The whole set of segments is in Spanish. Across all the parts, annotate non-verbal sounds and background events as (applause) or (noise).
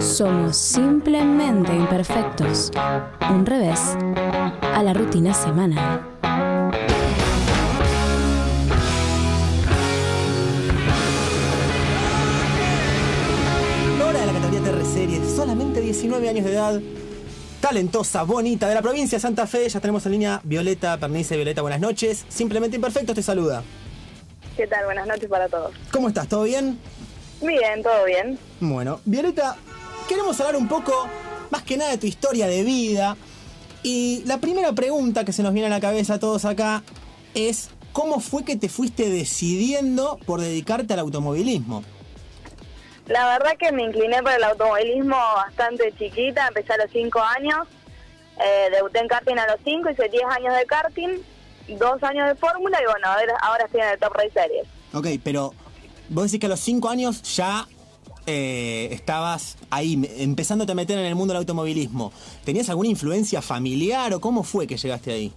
Somos simplemente imperfectos. Un revés a la rutina semanal. Hora de la categoría TR Series, solamente 19 años de edad, talentosa, bonita, de la provincia de Santa Fe. Ya tenemos en línea Violeta Pernice. Violeta, buenas noches. Simplemente Imperfectos te saluda. ¿Qué tal? Buenas noches para todos. ¿Cómo estás? ¿Todo bien? Bien, todo bien. Bueno, Violeta, queremos hablar un poco, más que nada, de tu historia de vida. Y la primera pregunta que se nos viene a la cabeza a todos acá es, ¿cómo fue que te fuiste decidiendo por dedicarte al automovilismo? La verdad que me incliné por el automovilismo bastante chiquita, empecé a los 5 años, eh, debuté en karting a los 5, hice 10 años de karting, 2 años de fórmula y bueno, ahora, ahora estoy en el Top Race Series. Ok, pero vos decís que a los 5 años ya eh, estabas ahí, empezándote a meter en el mundo del automovilismo. ¿Tenías alguna influencia familiar o cómo fue que llegaste ahí?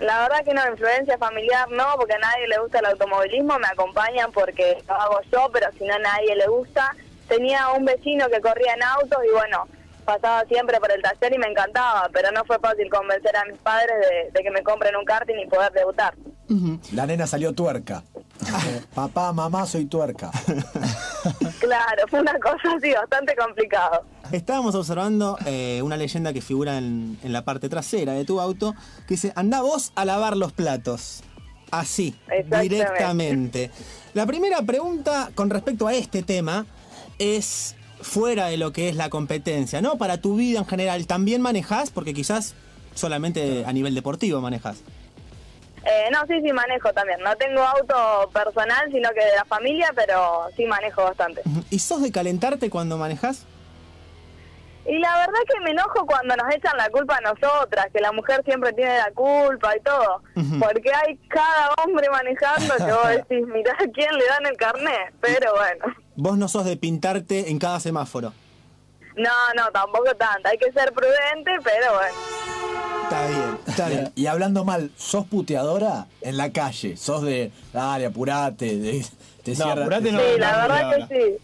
La verdad que no, influencia familiar no, porque a nadie le gusta el automovilismo, me acompañan porque lo hago yo, pero si no a nadie le gusta. Tenía un vecino que corría en autos y bueno, pasaba siempre por el taller y me encantaba, pero no fue fácil convencer a mis padres de, de que me compren un karting y poder debutar. La nena salió tuerca. Eh, Papá, mamá, soy tuerca. (laughs) Claro, fue una cosa así bastante complicado. Estábamos observando eh, una leyenda que figura en, en la parte trasera de tu auto que dice, anda vos a lavar los platos. Así, directamente. La primera pregunta con respecto a este tema es fuera de lo que es la competencia, ¿no? Para tu vida en general, ¿también manejas? Porque quizás solamente a nivel deportivo manejas. Eh, no, sí, sí manejo también. No tengo auto personal, sino que de la familia, pero sí manejo bastante. ¿Y sos de calentarte cuando manejas? Y la verdad que me enojo cuando nos echan la culpa a nosotras, que la mujer siempre tiene la culpa y todo. Porque hay cada hombre manejando que vos decís, mirá a quién le dan el carnet. Pero bueno, Vos no sos de pintarte en cada semáforo. No, no, tampoco tanto. Hay que ser prudente, pero bueno. Está bien, está bien. Y hablando mal, ¿sos puteadora en la calle? ¿Sos de, dale, apurate? De, te No, cierra- apurate no. Sí, la no, verdad no, que sí.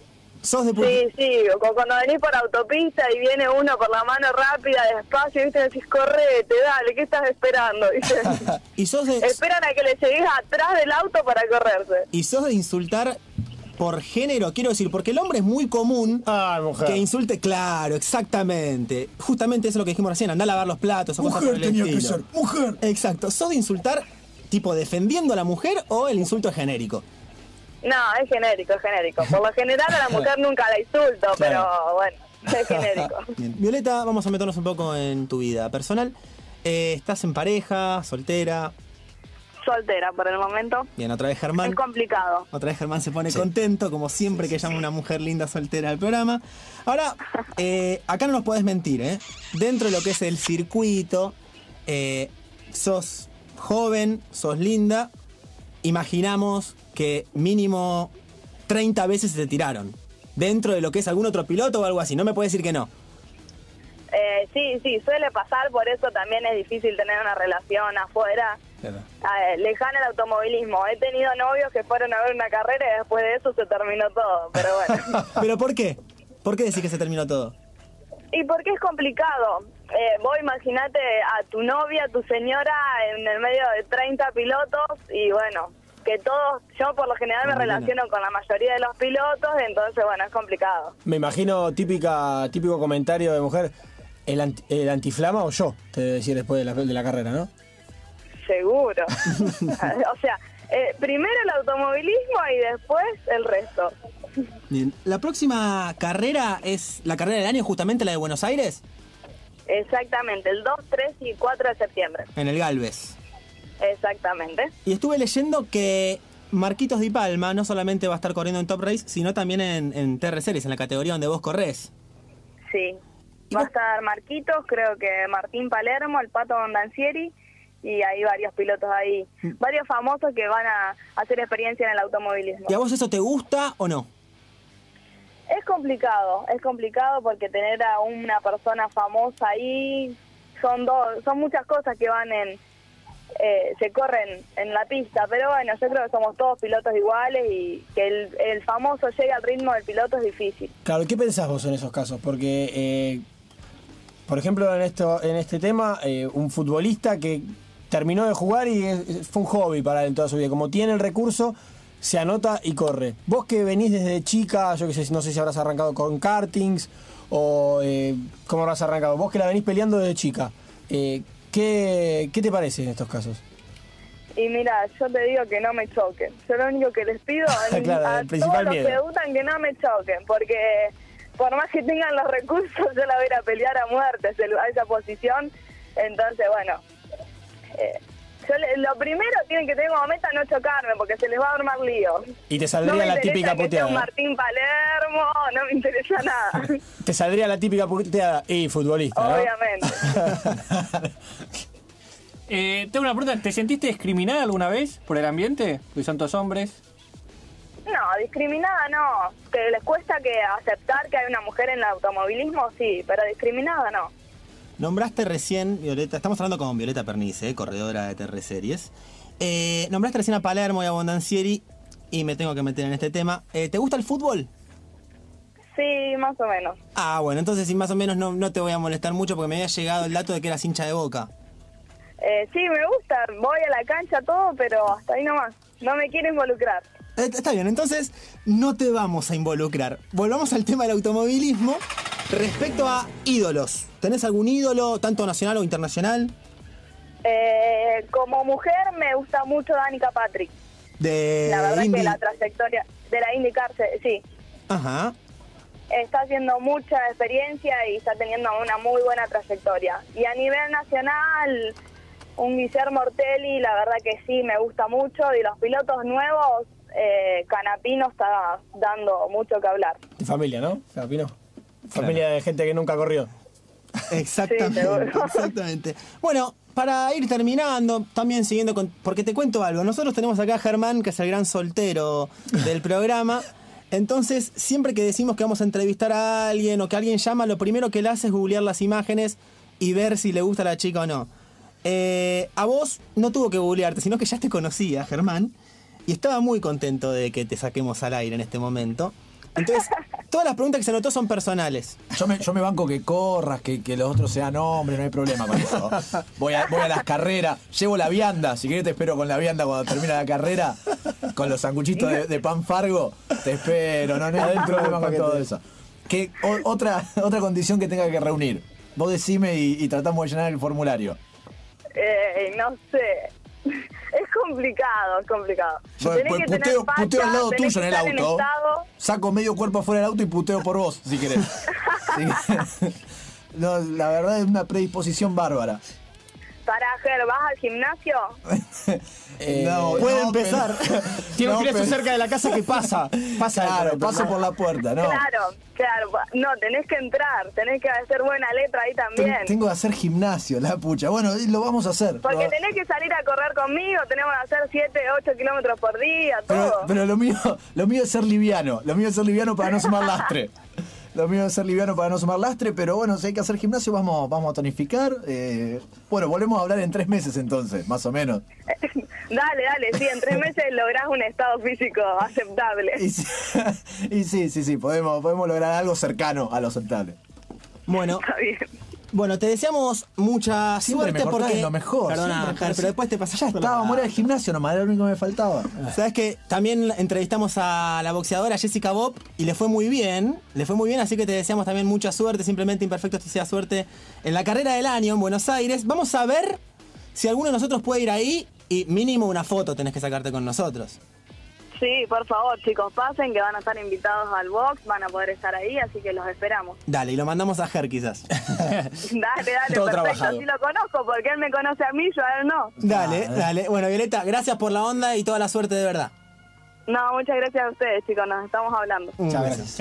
Sos de Sí, sí, cuando venís por autopista y viene uno por la mano rápida, despacio, ¿viste? Decís, correte, dale, ¿qué estás esperando? (laughs) (laughs) Y sos de, Esperan a que le llegues atrás del auto para correrse. y sos de insultar por género, quiero decir, porque el hombre es muy común Ay, mujer. que insulte, claro, exactamente. Justamente eso es lo que dijimos recién, anda a lavar los platos o Mujer el tenía que estilo. ser, mujer. Exacto. ¿Sos de insultar tipo defendiendo a la mujer o el insulto es genérico? No, es genérico, es genérico. Por lo general a la mujer nunca la insulto, pero bueno, es genérico. (laughs) Bien. Violeta, vamos a meternos un poco en tu vida personal. Eh, ¿Estás en pareja, soltera? Soltera por el momento. Bien, otra vez Germán. Es complicado. Otra vez Germán se pone contento, como siempre que llama una mujer linda soltera al programa. Ahora, (laughs) eh, acá no nos podés mentir, ¿eh? Dentro de lo que es el circuito, eh, sos joven, sos linda. Imaginamos que mínimo 30 veces se te tiraron. Dentro de lo que es algún otro piloto o algo así. No me puedes decir que no. Eh, sí, sí, suele pasar, por eso también es difícil tener una relación afuera. Ah, lejana el automovilismo. He tenido novios que fueron a ver una carrera y después de eso se terminó todo, pero bueno. (laughs) ¿Pero por qué? ¿Por qué decís que se terminó todo? Y porque es complicado. Eh, vos imaginate a tu novia, a tu señora en el medio de 30 pilotos y bueno, que todos, yo por lo general me relaciono con la mayoría de los pilotos, entonces bueno, es complicado. Me imagino típica, típico comentario de mujer, el, anti- el antiflama o yo, te debe decir después de la, de la carrera, ¿no? Seguro. (laughs) o sea, eh, primero el automovilismo y después el resto. Bien. ¿La próxima carrera es la carrera del año, justamente la de Buenos Aires? Exactamente, el 2, 3 y 4 de septiembre. En el Galvez. Exactamente. Y estuve leyendo que Marquitos Di Palma no solamente va a estar corriendo en Top Race, sino también en, en TR Series, en la categoría donde vos corres. Sí. Va a estar Marquitos, creo que Martín Palermo, el Pato Dondancieri y hay varios pilotos ahí, varios famosos que van a hacer experiencia en el automovilismo. ¿Y a vos eso te gusta o no? Es complicado, es complicado porque tener a una persona famosa ahí son dos, son muchas cosas que van en, eh, se corren en la pista. Pero bueno, yo creo que somos todos pilotos iguales y que el, el famoso llegue al ritmo del piloto es difícil. Claro, ¿qué pensás vos en esos casos? Porque, eh, por ejemplo, en esto, en este tema, eh, un futbolista que terminó de jugar y es- fue un hobby para él toda su vida. Como tiene el recurso, se anota y corre. Vos que venís desde chica, yo que sé, no sé si habrás arrancado con kartings o eh, cómo habrás arrancado. Vos que la venís peleando desde chica, eh, ¿qué, ¿qué te parece en estos casos? Y mira, yo te digo que no me choquen. Yo lo único que les pido (laughs) a, Claro, a todos los miedo. que debutan que no me choquen, porque por más que tengan los recursos, (laughs) yo la voy a ir a pelear a muerte a esa posición. Entonces, bueno, eh, yo le- lo primero tienen que tener como meta no chocarme, porque se les va a armar lío. Y te No saldría me la típica que sea puteada. un Martín Palermo, no me interesa nada, (laughs) Te saldría la típica puteada y futbolista, ¿no? obviamente. (laughs) Eh, tengo una pregunta, ¿te sentiste discriminada alguna vez por el ambiente? Son todos hombres. No, discriminada no. Que les cuesta que aceptar que hay una mujer en el automovilismo, sí, pero discriminada no. Nombraste recién, Violeta, estamos hablando con Violeta Pernice, corredora de TR Series. Eh, nombraste recién a Palermo y a Bondancieri y me tengo que meter en este tema. Eh, ¿Te gusta el fútbol? Sí, más o menos. Ah, bueno, entonces sí, más o menos no, no te voy a molestar mucho porque me había llegado el dato de que eras hincha de boca. Eh, sí, me gusta, voy a la cancha todo, pero hasta ahí nomás. No me quiero involucrar. Eh, Está bien, entonces no te vamos a involucrar. Volvamos al tema del automovilismo. Respecto a ídolos, ¿tenés algún ídolo, tanto nacional o internacional? Eh, como mujer me gusta mucho Danica Patrick. De La verdad Indy. que la trayectoria de la IndyCar, se- sí, Ajá. está haciendo mucha experiencia y está teniendo una muy buena trayectoria. Y a nivel nacional, un Guillermo Ortelli, la verdad que sí, me gusta mucho. Y los pilotos nuevos, eh, Canapino está dando mucho que hablar. De familia, ¿no? Capino. Familia de gente que nunca corrió. (laughs) Exactamente, Sí, exactamente. Bueno, para ir terminando, también siguiendo con. Porque te cuento algo. Nosotros tenemos acá a Germán, que es el gran soltero del (laughs) programa. Entonces, siempre que decimos que vamos a entrevistar a alguien o que alguien llama, lo primero que él hace es googlear las imágenes y ver si le gusta a la chica o no. Eh, a vos no tuvo que googlearte, sino que ya te conocía, Germán, y estaba muy contento de que te saquemos al aire en este momento. Entonces, (laughs) todas las preguntas que se anotó son personales. Yo me, yo me banco que corras, que, que los otros sean hombres, no hay problema con eso. Voy a, voy a las carreras, llevo la vianda, si querés te espero con la vianda cuando termina la carrera, con los sanguchitos de, de pan fargo, te espero, no, no hay problema con todo eso. Que, o- otra, otra condición que tenga que reunir. Vos decime y, y tratamos de llenar el formulario. Eh, no sé. Es complicado, es complicado. Bueno, pues que tener puteo, puteo al lado tuyo en el auto. Saco medio cuerpo afuera del auto y puteo por vos, si querés. (laughs) Sí. No, la verdad es una predisposición bárbara. Para Ger, ¿vas al gimnasio? (laughs) Eh, No, puede (laughs) no, empezar. pero- Tiene No, un pero- cerca de la casa que pasa. Pasa Claro, paso por la puerta, ¿no? Claro, claro. No, tenés que entrar, tenés que hacer buena letra ahí también. Ten- Tengo que hacer gimnasio, la pucha. Bueno, lo vamos a hacer. Porque Lo- tenés que salir a correr conmigo, tenemos que hacer 7, 8 kilómetros por día, pero, todo. pero lo mío, lo mío es ser liviano. Lo mío es ser liviano para no sumar (laughs) lastre. Lo mío es ser liviano para no sumar lastre, pero bueno, si hay que hacer gimnasio, vamos, vamos a tonificar. Eh, bueno, volvemos a hablar en tres meses entonces, más o menos. (laughs) dale, dale, sí, en tres meses (laughs) lográs un estado físico aceptable. Y sí, (laughs) y sí, sí, sí, podemos, podemos lograr algo cercano a lo aceptable. Bueno, Está bien. Bueno, te deseamos mucha Siempre suerte me porque. en lo mejor. Perdona, siempre, pero después te pasas Ya estaba, ir al gimnasio nomás, era lo único que me faltaba. Sabes que también entrevistamos a la boxeadora Jessica Bob y le fue muy bien, le fue muy bien, así que te deseamos también mucha suerte, simplemente imperfecto te sea suerte en la carrera del año en Buenos Aires. Vamos a ver si alguno de nosotros puede ir ahí y mínimo una foto tenés que sacarte con nosotros. Sí, por favor, chicos, pasen que van a estar invitados al box, van a poder estar ahí, así que los esperamos. (laughs) Dale, y lo mandamos a Ger quizás. (laughs) Dale, dale, Todo perfecto, trabajado. sí lo conozco, porque él me conoce a mí, yo a él no. Dale, dale. Bueno, Violeta, gracias por la onda y toda la suerte de verdad. No, muchas gracias a ustedes, chicos, nos estamos hablando. Beso. gracias. Chao.